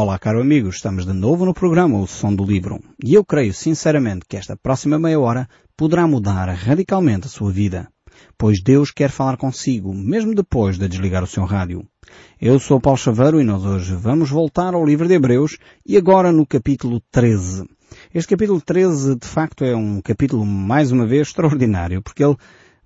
Olá, caro amigo, estamos de novo no programa O Som do Livro e eu creio sinceramente que esta próxima meia hora poderá mudar radicalmente a sua vida, pois Deus quer falar consigo, mesmo depois de desligar o seu rádio. Eu sou Paulo Chaveiro e nós hoje vamos voltar ao livro de Hebreus e agora no capítulo 13. Este capítulo 13 de facto é um capítulo mais uma vez extraordinário, porque ele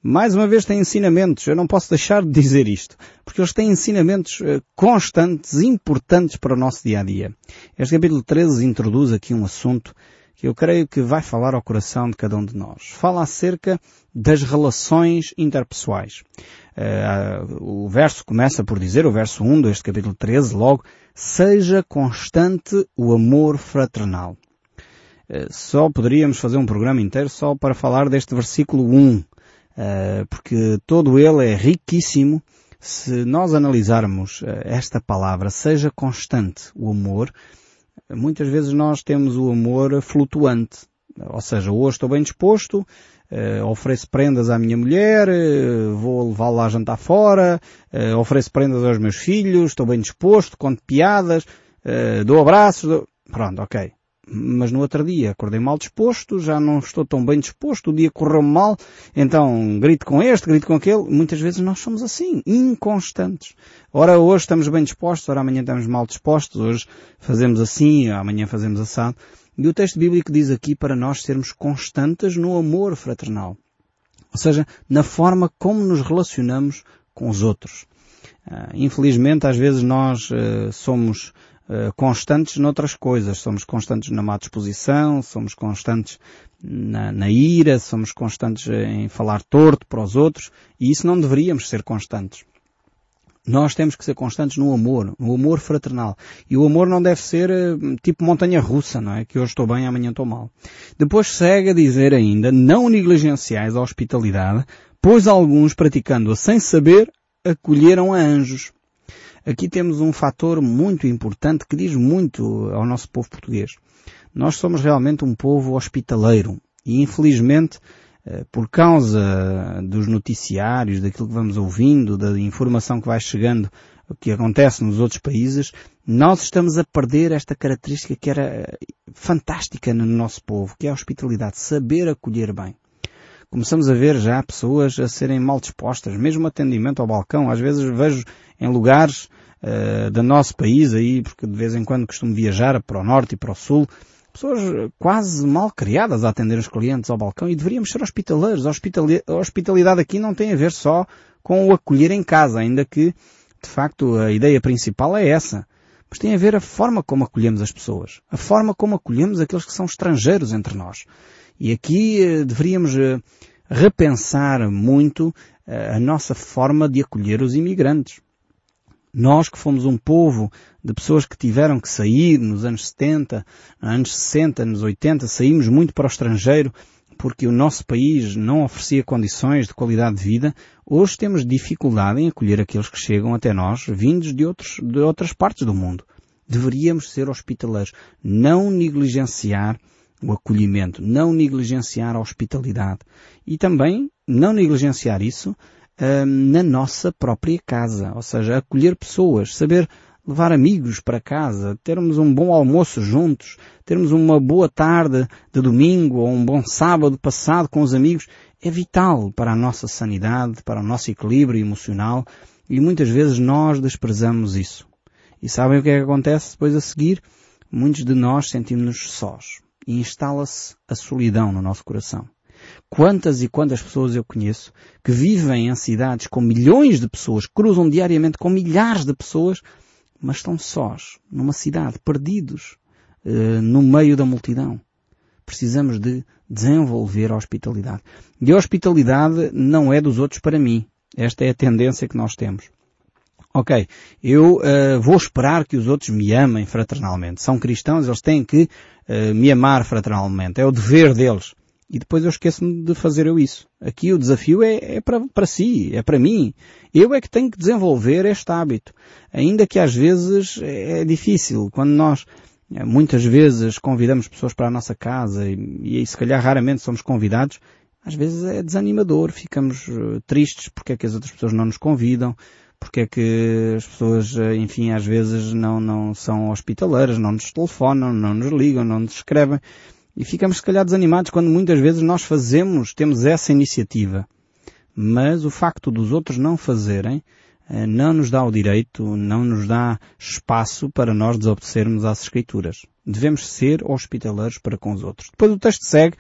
mais uma vez tem ensinamentos, eu não posso deixar de dizer isto, porque eles têm ensinamentos eh, constantes, importantes para o nosso dia a dia. Este capítulo 13 introduz aqui um assunto que eu creio que vai falar ao coração de cada um de nós. Fala acerca das relações interpessoais. Uh, o verso começa por dizer, o verso 1 deste capítulo 13, logo, seja constante o amor fraternal. Uh, só poderíamos fazer um programa inteiro só para falar deste versículo 1 eh, porque todo ele é riquíssimo. Se nós analisarmos eh, esta palavra, seja constante o amor, muitas vezes nós temos o amor flutuante. Ou seja, hoje estou bem disposto, uh, ofereço prendas à minha mulher, vou levá-la a jantar fora, ofereço prendas aos meus filhos, estou bem disposto, conto piadas, dou abraços, dou... pronto, ok mas no outro dia acordei mal disposto, já não estou tão bem disposto, o dia correu mal, então grito com este, grito com aquele. Muitas vezes nós somos assim, inconstantes. Ora hoje estamos bem dispostos, ora amanhã estamos mal dispostos, hoje fazemos assim, amanhã fazemos assado. E o texto bíblico diz aqui para nós sermos constantes no amor fraternal. Ou seja, na forma como nos relacionamos com os outros. Uh, infelizmente, às vezes nós uh, somos eh, constantes noutras coisas. Somos constantes na má disposição, somos constantes na, na, ira, somos constantes em falar torto para os outros e isso não deveríamos ser constantes. Nós temos que ser constantes no amor, no amor fraternal. E o amor não deve ser eh, tipo montanha russa, não é? Que hoje estou bem, amanhã estou mal. Depois segue a dizer ainda, não negligenciais a hospitalidade, pois alguns praticando-a sem saber, acolheram a anjos. Aqui temos um fator muito importante que diz muito ao nosso povo português. Nós somos realmente um povo hospitaleiro e infelizmente eh, por causa dos noticiários, daquilo que vamos ouvindo, da informação que vai chegando, o que acontece nos outros países, nós estamos a perder esta característica que era eh, fantástica no nosso povo, que é a hospitalidade, saber acolher bem. Começamos a ver já pessoas a serem mal dispostas, mesmo atendimento ao balcão. Às vezes vejo em lugares uh, do nosso país aí, porque de vez em quando costumo viajar para o norte e para o sul, pessoas quase mal criadas a atender os clientes ao balcão e deveríamos ser hospitaleiros. A hospitalidade aqui não tem a ver só com o acolher em casa, ainda que, de facto, a ideia principal é essa. Mas tem a ver a forma como acolhemos as pessoas. A forma como acolhemos aqueles que são estrangeiros entre nós. E aqui eh, deveríamos eh, repensar muito a nossa forma de acolher os imigrantes. Nós que fomos um povo de pessoas que tiveram que sair nos anos 70, anos 60, anos 80, saímos muito para o estrangeiro porque o nosso país não oferecia condições de qualidade de vida, hoje temos dificuldade em acolher aqueles que chegam até nós vindos de, outros, de outras partes do mundo. Deveríamos ser hospitaleiros, não negligenciar o acolhimento, não negligenciar a hospitalidade e também não negligenciar isso na nossa própria casa, ou seja, acolher pessoas, saber levar amigos para casa, termos um bom almoço juntos, termos uma boa tarde de domingo ou um bom sábado passado com os amigos, é vital para a nossa sanidade, para o nosso equilíbrio emocional e muitas vezes nós desprezamos isso. E sabem o que é que acontece depois a seguir? Muitos de nós sentimos-nos sós e instala-se a solidão no nosso coração. Quantas e quantas pessoas eu conheço que vivem em cidades com milhões de pessoas, cruzam diariamente com milhares de pessoas, mas estão sós, numa cidade, perdidos, uh, no meio da multidão. Precisamos de desenvolver a hospitalidade. E a hospitalidade não é dos outros para mim. Esta é a tendência que nós temos. Ok, eu uh, vou esperar que os outros me amem fraternalmente. São cristãos, eles têm que uh, me amar fraternalmente. É o dever deles e depois eu esqueço-me de fazer eu isso. Aqui o desafio é, é para, si, é para mim. Eu é que tenho que desenvolver este hábito. Ainda que às vezes é, é difícil. Quando nós eh, muitas vezes convidamos pessoas para a nossa casa e, e se calhar raramente somos convidados, às vezes é desanimador. Ficamos tristes porque é que as outras pessoas não nos convidam, porque é que as pessoas, eh, enfim, às vezes não, não são hospitaleiras, não nos telefonam, não nos ligam, não nos escrevem. E ficamos se calhar desanimados quando muitas vezes nós fazemos, temos essa iniciativa. Mas o facto dos outros não fazerem, eh, não nos dá o direito, não nos dá espaço para nós desobedecermos às Escrituras. Devemos ser hospitaleiros para com os outros. Depois o texto segue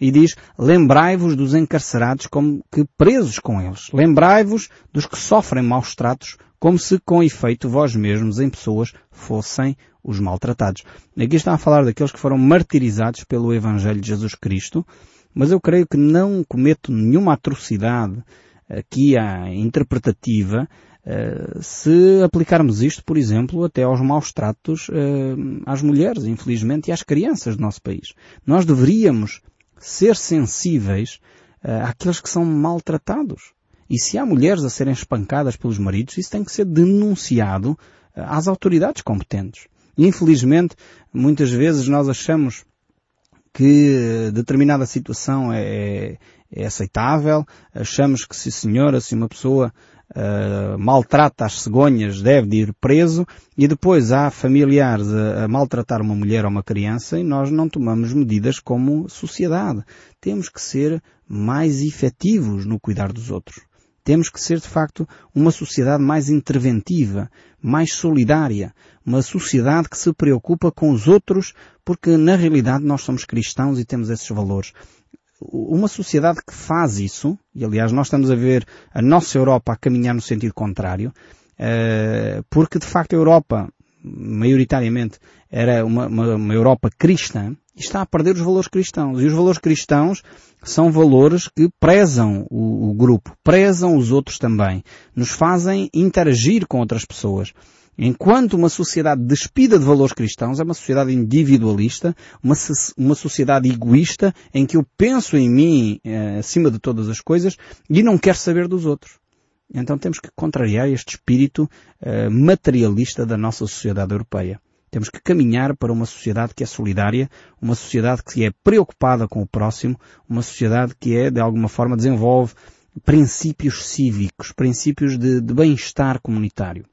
e diz, lembrai-vos dos encarcerados como que presos com eles. Lembrai-vos dos que sofrem maus tratos, como se com efeito vós mesmos em pessoas fossem os maltratados. Aqui está a falar daqueles que foram martirizados pelo Evangelho de Jesus Cristo, mas eu creio que não cometo nenhuma atrocidade aqui à interpretativa eh, se aplicarmos isto, por exemplo, até aos maus tratos eh, às mulheres, infelizmente, e às crianças do nosso país. Nós deveríamos ser sensíveis eh, àqueles que são maltratados. E se há mulheres a serem espancadas pelos maridos, isso tem que ser denunciado às autoridades competentes. Infelizmente, muitas vezes nós achamos que determinada situação é, é aceitável, achamos que se senhora, se uma pessoa uh, maltrata as cegonhas deve de ir preso e depois há familiares a, a, maltratar uma mulher ou uma criança e nós não tomamos medidas como sociedade. Temos que ser mais efetivos no cuidar dos outros. Temos que ser, de facto, uma sociedade mais interventiva, mais solidária, uma sociedade que se preocupa com os outros, porque na realidade nós somos cristãos e temos esses valores uma sociedade que faz isso, e aliás nós estamos a ver a nossa Europa a caminhar no sentido contrário, eh, porque de facto a Europa, maioritariamente, era uma, uma, uma Europa cristã, e está a perder os valores cristãos. E os valores cristãos são valores que prezam o, o grupo, prezam os outros também, nos fazem interagir com outras pessoas. Enquanto uma sociedade despida de valores cristãos é uma sociedade individualista, uma, uma sociedade egoísta em que eu penso em mim eh, acima de todas as coisas e não quero saber dos outros. Então temos que contrariar este espírito eh, materialista da nossa sociedade europeia. Temos que caminhar para uma sociedade que é solidária, uma sociedade que é preocupada com o próximo, uma sociedade que é, de alguma forma, desenvolve princípios cívicos, princípios de, de bem-estar comunitário.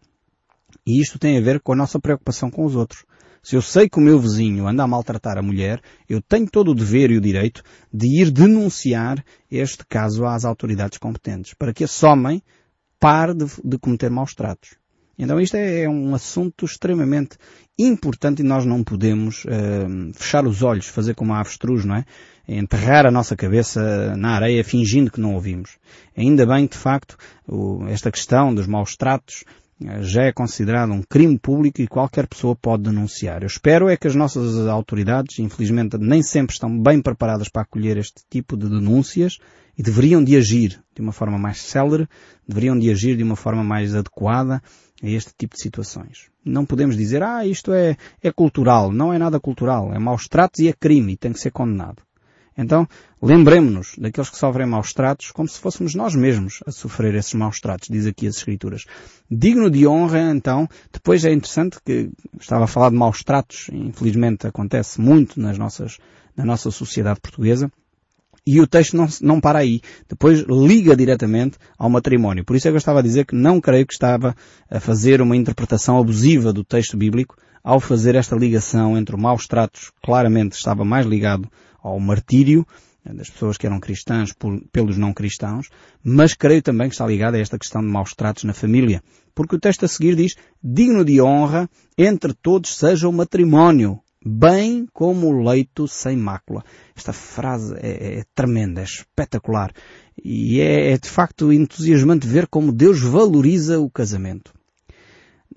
E isto tem a ver com a nossa preocupação com os outros. Se eu sei que o meu vizinho anda a maltratar a mulher, eu tenho todo o dever e o direito de ir denunciar este caso às autoridades competentes, para que esse homem pare de, de cometer maus tratos. Então isto é, é, um assunto extremamente importante e nós não podemos uh, fechar os olhos, fazer como a avestruz, não é? Enterrar a nossa cabeça na areia fingindo que não ouvimos. Ainda bem que, de facto, o, esta questão dos maus tratos já é considerado um crime público e qualquer pessoa pode denunciar. Eu espero é que as nossas autoridades, infelizmente, nem sempre estão bem preparadas para acolher este tipo de denúncias e deveriam de agir de uma forma mais célere, deveriam de agir de uma forma mais adequada a este tipo de situações. Não podemos dizer, ah, isto é, é cultural. Não é nada cultural. É maus tratos e é crime e tem que ser condenado. Então, lembremos-nos daqueles que sofrem maus tratos como se fôssemos nós mesmos a sofrer esses maus tratos, diz aqui as Escrituras. Digno de honra, então, depois é interessante que estava a falar de maus tratos, infelizmente acontece muito nas nossas, na nossa sociedade portuguesa, e o texto não, não para aí. Depois liga diretamente ao matrimónio. Por isso é que eu estava a dizer que não creio que estava a fazer uma interpretação abusiva do texto bíblico ao fazer esta ligação entre maus tratos, claramente estava mais ligado ao martírio né, das pessoas que eram cristãs por, pelos não cristãos, mas creio também que está ligado a esta questão de maus tratos na família. Porque o texto a seguir diz, digno de honra, entre todos seja o matrimónio, bem como o leito sem mácula. Esta frase é, é tremenda, é espetacular. E é, é de facto entusiasmante ver como Deus valoriza o casamento.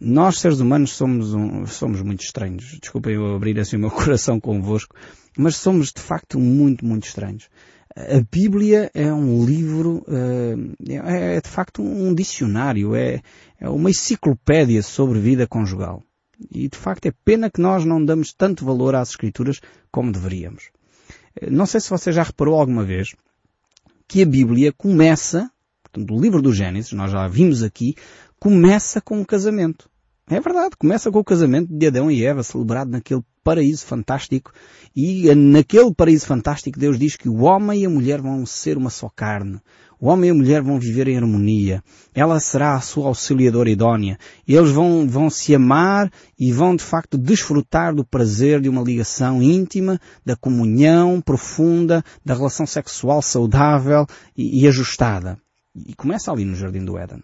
Nós, seres humanos, somos, um, somos muito estranhos. Desculpem eu abrir assim o meu coração convosco, mas somos de facto muito, muito estranhos. A Bíblia é um livro, eh, é, é de facto um dicionário, é, é uma enciclopédia sobre vida conjugal. E de facto é pena que nós não damos tanto valor às Escrituras como deveríamos. Eh, não sei se você já reparou alguma vez que a Bíblia começa, portanto, o livro do Gênesis, nós já vimos aqui, começa com o casamento. É verdade, começa com o casamento de Adão e Eva, celebrado naquele paraíso fantástico. E naquele paraíso fantástico Deus diz que o homem e a mulher vão ser uma só carne. O homem e a mulher vão viver em harmonia. Ela será a sua auxiliadora idónea. Eles vão, vão se amar e vão de facto desfrutar do prazer de uma ligação íntima, da comunhão profunda, da relação sexual saudável e, e ajustada. E começa ali no Jardim do Éden.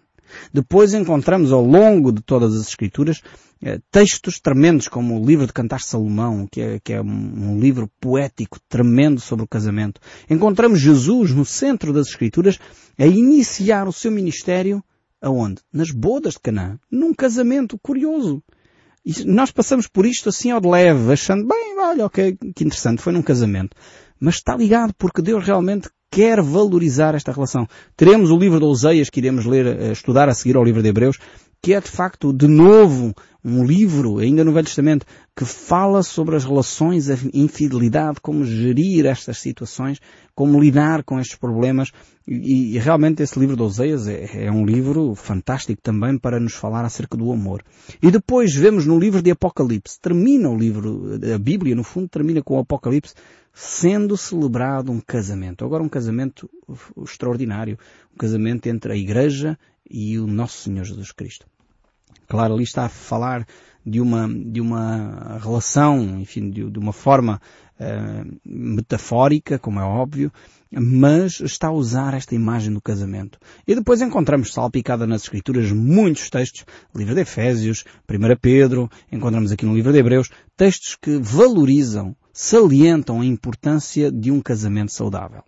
Depois encontramos ao longo de todas as Escrituras eh, textos tremendos como o livro de Cantar Salomão, que é, que é um, livro poético tremendo sobre o casamento. Encontramos Jesus no centro das Escrituras a iniciar o seu ministério aonde? Nas bodas de Canaã. Num casamento curioso. E nós passamos por isto assim ao de leve, achando, bem, olha, ok, que interessante, foi num casamento. Mas está ligado porque Deus realmente quer valorizar esta relação. Teremos o livro de Oseias que iremos ler, eh, estudar a seguir ao livro de Hebreus, que é de facto, de novo, um livro, ainda no Velho Testamento, que fala sobre as relações, a infidelidade, como gerir estas situações, como lidar com estes problemas. E, e realmente esse livro de Oseias é, é, um livro fantástico também para nos falar acerca do amor. E depois vemos no livro de Apocalipse, termina o livro, a Bíblia no fundo termina com o Apocalipse, sendo celebrado um casamento. Agora um casamento extraordinário. Um casamento entre a Igreja e o nosso Senhor Jesus Cristo. Claro, ali está a falar de uma, de uma relação, enfim, de, de uma forma uh, metafórica, como é óbvio, mas está a usar esta imagem do casamento. E depois encontramos salpicada nas Escrituras muitos textos, livro de Efésios, 1 Pedro, encontramos aqui no livro de Hebreus, textos que valorizam, salientam a importância de um casamento saudável.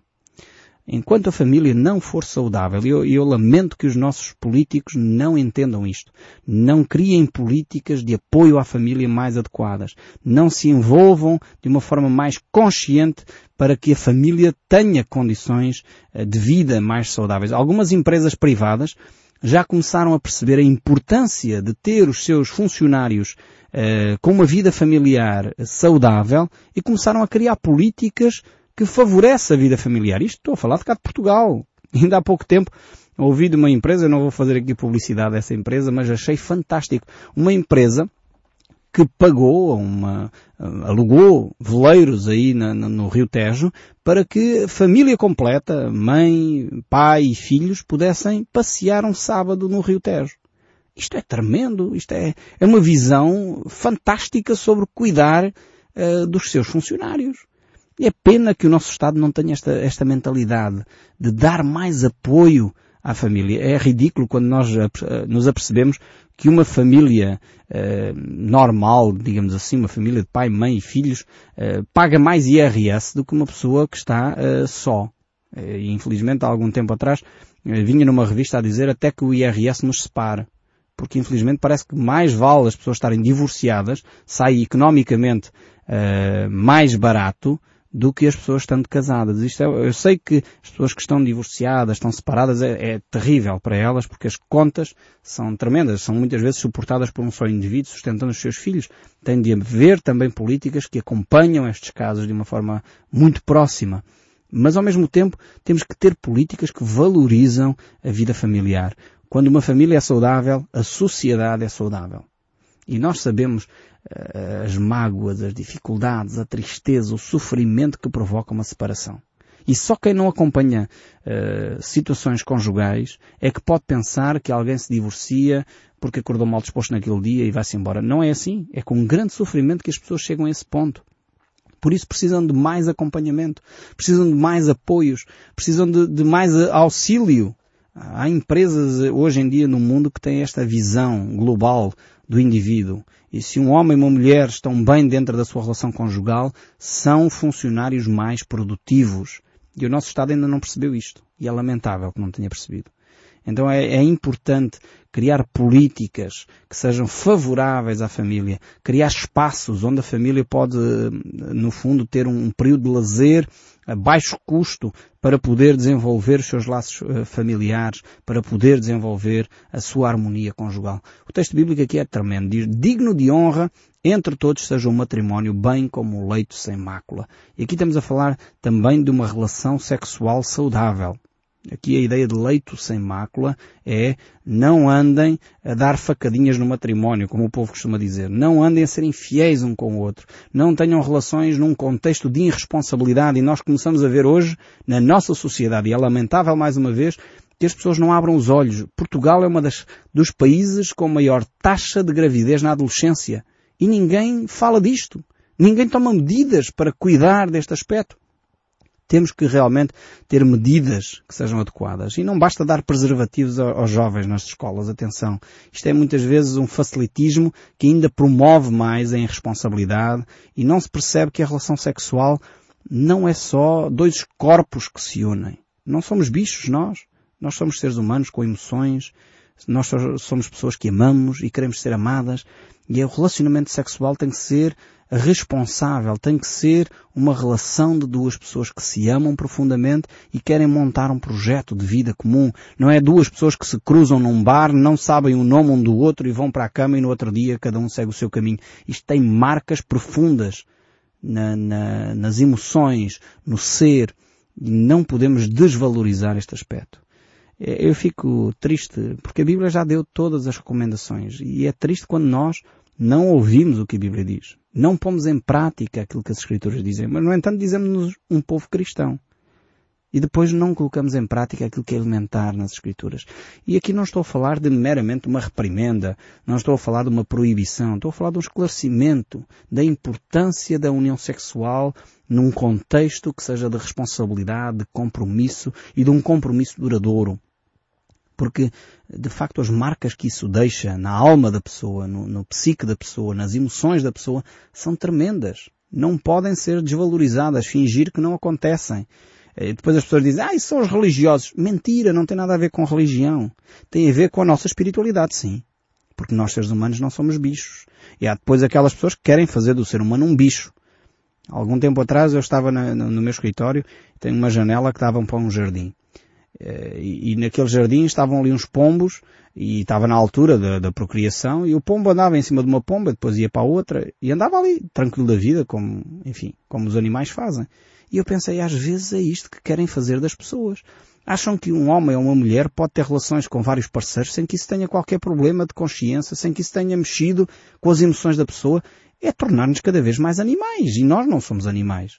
Enquanto a família não for saudável, e eu, eu, lamento que os nossos políticos não entendam isto, não criem políticas de apoio à família mais adequadas, não se envolvam de uma forma mais consciente para que a família tenha condições eh, de vida mais saudáveis. Algumas empresas privadas já começaram a perceber a importância de ter os seus funcionários eh, com uma vida familiar saudável e começaram a criar políticas que favorece a vida familiar. Isto estou a falar de cá de Portugal. Ainda há pouco tempo ouvi de uma empresa, não vou fazer aqui publicidade dessa empresa, mas achei fantástico. Uma empresa que pagou uma, alugou veleiros aí na, no Rio Tejo para que família completa, mãe, pai e filhos pudessem passear um sábado no Rio Tejo. Isto é tremendo, isto é, é uma visão fantástica sobre cuidar uh, dos seus funcionários. E é pena que o nosso Estado não tenha esta, esta mentalidade de dar mais apoio à família. É ridículo quando nós nos apercebemos que uma família uh, normal, digamos assim, uma família de pai, mãe e filhos, uh, paga mais IRS do que uma pessoa que está uh, só. E infelizmente há algum tempo atrás vinha numa revista a dizer até que o IRS nos separa. Porque infelizmente parece que mais vale as pessoas estarem divorciadas, sai economicamente mais barato do que as pessoas estando casadas. Isto é, eu sei que as pessoas que estão divorciadas, estão separadas, é, é, terrível para elas porque as contas são tremendas, são muitas vezes suportadas por um só indivíduo sustentando os seus filhos. Tem de haver também políticas que acompanham estes casos de uma forma muito próxima. Mas ao mesmo tempo temos que ter políticas que valorizam a vida familiar. Quando uma família é saudável, a sociedade é saudável. E nós sabemos as mágoas, as dificuldades, a tristeza, o sofrimento que provoca uma separação. E só quem não acompanha uh, situações conjugais é que pode pensar que alguém se divorcia porque acordou mal disposto naquele dia e vai-se embora. Não é assim. É com um grande sofrimento que as pessoas chegam a esse ponto. Por isso precisam de mais acompanhamento, precisam de mais apoios, precisam de, de mais auxílio. Há empresas hoje em dia no mundo que têm esta visão global do indivíduo. E se um homem e uma mulher estão bem dentro da sua relação conjugal, são funcionários mais produtivos. E o nosso Estado ainda não percebeu isto. E é lamentável que não tenha percebido. Então é, é, importante criar políticas que sejam favoráveis à família, criar espaços onde a família pode, no fundo, ter um período de lazer a baixo custo para poder desenvolver os seus laços uh, familiares, para poder desenvolver a sua harmonia conjugal. O texto bíblico aqui é tremendo. Diz, digno de honra entre todos seja um matrimónio bem como o leito sem mácula. E aqui estamos a falar também de uma relação sexual saudável. Aqui a ideia de leito sem mácula é não andem a dar facadinhas no matrimónio, como o povo costuma dizer. Não andem a ser infiéis um com o outro. Não tenham relações num contexto de irresponsabilidade. E nós começamos a ver hoje, na nossa sociedade, e é lamentável mais uma vez, que as pessoas não abram os olhos. Portugal é uma das, dos países com maior taxa de gravidez na adolescência. E ninguém fala disto. Ninguém toma medidas para cuidar deste aspecto. Temos que realmente ter medidas que sejam adequadas. E não basta dar preservativos aos jovens nas escolas. Atenção. Isto é muitas vezes um facilitismo que ainda promove mais a irresponsabilidade e não se percebe que a relação sexual não é só dois corpos que se unem. Não somos bichos nós. Nós somos seres humanos com emoções. Nós somos pessoas que amamos e queremos ser amadas. E o relacionamento sexual tem que ser responsável, tem que ser uma relação de duas pessoas que se amam profundamente e querem montar um projeto de vida comum. Não é duas pessoas que se cruzam num bar, não sabem o nome um do outro e vão para a cama e no outro dia cada um segue o seu caminho. Isto tem marcas profundas na, na, nas emoções, no ser, e não podemos desvalorizar este aspecto. É, eu fico triste porque a Bíblia já deu todas as recomendações e é triste quando nós não ouvimos o que a Bíblia diz. Não pomos em prática aquilo que as Escrituras dizem. Mas, no entanto, dizemos-nos um povo cristão. E depois não colocamos em prática aquilo que é elementar nas Escrituras. E aqui não estou a falar de meramente uma reprimenda, não estou a falar de uma proibição, estou a falar de um esclarecimento da importância da união sexual num contexto que seja de responsabilidade, de compromisso e de um compromisso duradouro porque de facto as marcas que isso deixa na alma da pessoa, no, no psique da pessoa, nas emoções da pessoa, são tremendas. Não podem ser desvalorizadas, fingir que não acontecem. Depois as pessoas dizem, ah, isso são os religiosos. Mentira, não tem nada a ver com religião. Tem a ver com a nossa espiritualidade, sim. Porque nós seres humanos não somos bichos. E há depois aquelas pessoas que querem fazer do ser humano um bicho. Algum tempo atrás eu estava na, no, no meu escritório, tem uma janela que dava para um jardim. Eh, e, e naquele jardim estavam ali uns pombos e estava na altura da, da, procriação e o pombo andava em cima de uma pomba, depois ia para a outra e andava ali, tranquilo da vida, como, enfim, como os animais fazem. E eu pensei, às vezes é isto que querem fazer das pessoas. Acham que um homem ou uma mulher pode ter relações com vários parceiros sem que isso tenha qualquer problema de consciência, sem que isso tenha mexido com as emoções da pessoa. É tornar-nos cada vez mais animais. E nós não somos animais.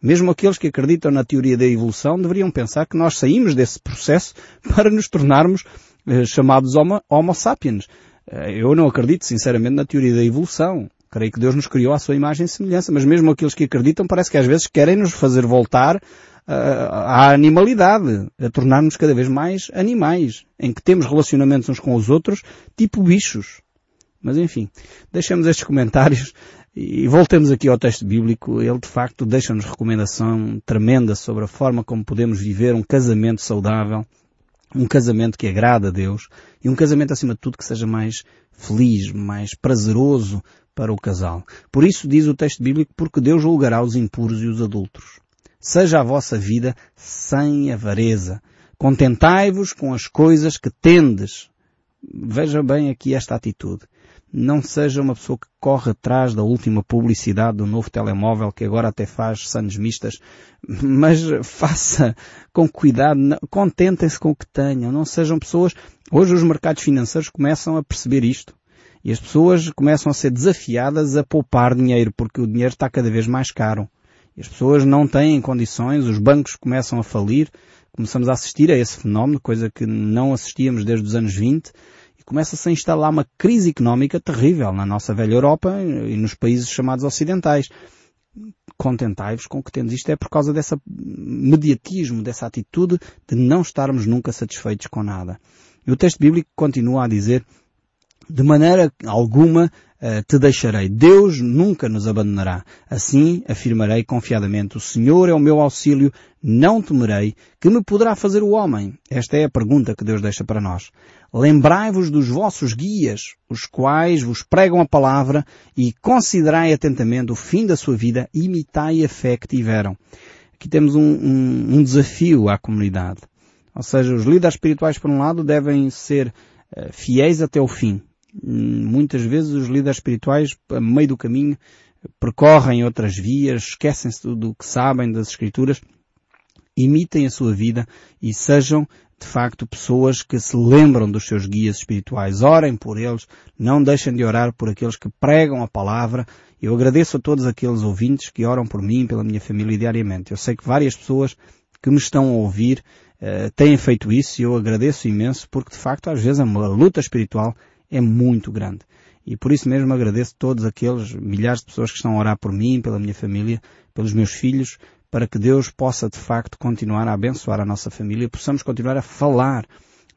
Mesmo aqueles que acreditam na teoria da evolução deveriam pensar que nós saímos desse processo para nos tornarmos eh, chamados homo, homo sapiens. Eh, eu não acredito, sinceramente, na teoria da evolução. Creio que Deus nos criou à sua imagem e semelhança, mas mesmo aqueles que acreditam parece que às vezes querem nos fazer voltar uh, à animalidade, a tornar-nos cada vez mais animais, em que temos relacionamentos uns com os outros, tipo bichos. Mas enfim, deixemos estes comentários e voltemos aqui ao texto bíblico, ele de facto deixa-nos recomendação tremenda sobre a forma como podemos viver um casamento saudável, um casamento que agrada a Deus e um casamento acima de tudo que seja mais feliz, mais prazeroso para o casal. Por isso diz o texto bíblico, porque Deus julgará os impuros e os adultos. Seja a vossa vida sem avareza. Contentai-vos com as coisas que tendes. Veja bem aqui esta atitude não seja uma pessoa que corre atrás da última publicidade do novo telemóvel que agora até faz sanos mistas, mas faça com cuidado, contentem-se com o que tenham, não sejam pessoas, hoje os mercados financeiros começam a perceber isto. E as pessoas começam a ser desafiadas a poupar dinheiro, porque o dinheiro está cada vez mais caro. E as pessoas não têm condições, os bancos começam a falir, começamos a assistir a esse fenómeno, coisa que não assistíamos desde os anos 20, começa-se a instalar uma crise económica terrível na nossa velha Europa e nos países chamados ocidentais. Contentai-vos com o que temos. Isto é por causa desse mediatismo, dessa atitude de não estarmos nunca satisfeitos com nada. E o texto bíblico continua a dizer, de maneira alguma uh, te deixarei. Deus nunca nos abandonará. Assim afirmarei confiadamente, o Senhor é o meu auxílio, não temerei, que me poderá fazer o homem? Esta é a pergunta que Deus deixa para nós. Lembrai-vos dos vossos guias, os quais vos pregam a palavra, e considerai atentamente o fim da sua vida, imitai a fé que tiveram. Aqui temos um, um, um desafio à comunidade. Ou seja, os líderes espirituais, por um lado, devem ser uh, fiéis até o fim. Muitas vezes os líderes espirituais, a meio do caminho, percorrem outras vias, esquecem-se do, do que sabem das Escrituras imitem a sua vida e sejam de facto pessoas que se lembram dos seus guias espirituais. Orem por eles, não deixem de orar por aqueles que pregam a palavra. Eu agradeço a todos aqueles ouvintes que oram por mim pela minha família diariamente. Eu sei que várias pessoas que me estão a ouvir uh, têm feito isso e eu agradeço imenso porque de facto às vezes a luta espiritual é muito grande. E por isso mesmo agradeço a todos aqueles milhares de pessoas que estão a orar por mim, pela minha família, pelos meus filhos, para que Deus possa de facto continuar a abençoar a nossa família e possamos continuar a falar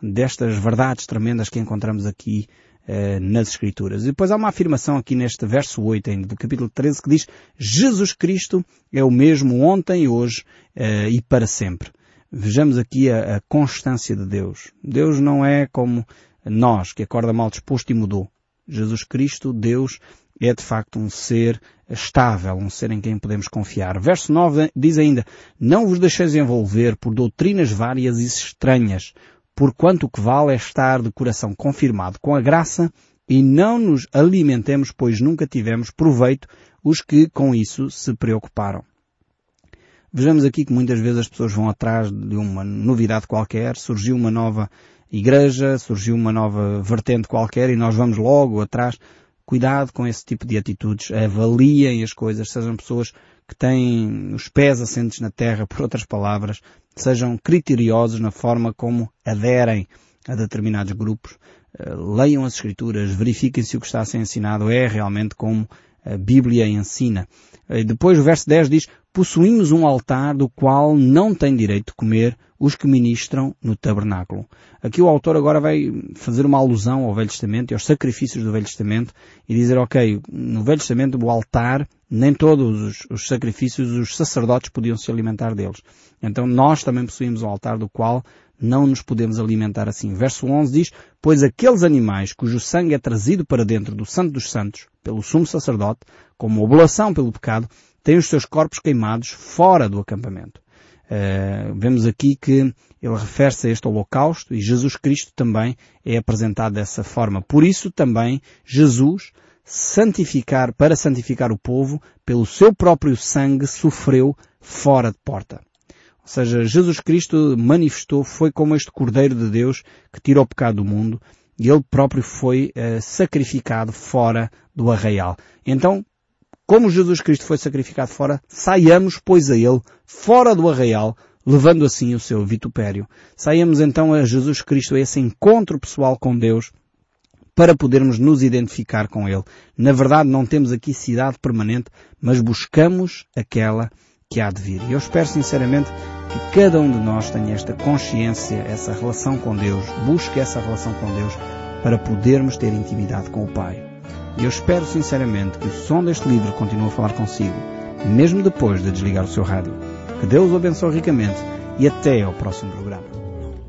destas verdades tremendas que encontramos aqui eh, nas Escrituras. E depois há uma afirmação aqui neste verso 8 ainda, do capítulo 13 que diz Jesus Cristo é o mesmo ontem, hoje eh, e para sempre. Vejamos aqui a, a constância de Deus. Deus não é como nós, que acorda mal disposto e mudou. Jesus Cristo, Deus, é de facto um ser estável, um ser em quem podemos confiar. Verso 9 diz ainda, não vos deixeis envolver por doutrinas várias e estranhas, porquanto o que vale é estar de coração confirmado com a graça e não nos alimentemos, pois nunca tivemos proveito os que com isso se preocuparam. Vejamos aqui que muitas vezes as pessoas vão atrás de uma novidade qualquer, surgiu uma nova igreja, surgiu uma nova vertente qualquer e nós vamos logo atrás Cuidado com esse tipo de atitudes. Avaliem as coisas. Sejam pessoas que têm os pés assentes na terra, por outras palavras. Sejam criteriosos na forma como aderem a determinados grupos. Eh, leiam as escrituras, verifiquem se o que está a ser ensinado é realmente como a Bíblia ensina. E depois o verso 10 diz, possuímos um altar do qual não tem direito de comer os que ministram no tabernáculo. Aqui o autor agora vai fazer uma alusão ao Velho Testamento e aos sacrifícios do Velho Testamento e dizer, ok, no Velho Testamento o altar, nem todos os, os sacrifícios, os sacerdotes podiam se alimentar deles. Então nós também possuímos um altar do qual não nos podemos alimentar assim. Verso 11 diz, pois aqueles animais cujo sangue é trazido para dentro do Santo dos Santos, pelo sumo sacerdote, como oblação pelo pecado, têm os seus corpos queimados fora do acampamento. Uh, vemos aqui que ele refere-se a este holocausto e Jesus Cristo também é apresentado dessa forma. Por isso também Jesus, santificar, para santificar o povo, pelo seu próprio sangue sofreu fora de porta. Ou seja, Jesus Cristo manifestou, foi como este Cordeiro de Deus que tira o pecado do mundo e ele próprio foi uh, sacrificado fora do arraial. Então, como Jesus Cristo foi sacrificado fora, saiamos, pois, a Ele, fora do arraial, levando assim o seu vitupério. Saiamos então a Jesus Cristo, a esse encontro pessoal com Deus, para podermos nos identificar com Ele. Na verdade, não temos aqui cidade permanente, mas buscamos aquela que há de vir. E eu espero sinceramente que cada um de nós tenha esta consciência, essa relação com Deus, busque essa relação com Deus para podermos ter intimidade com o Pai. E eu espero sinceramente que o som deste livro continue a falar consigo, mesmo depois de desligar o seu rádio. Que Deus o abençoe ricamente e até ao próximo programa.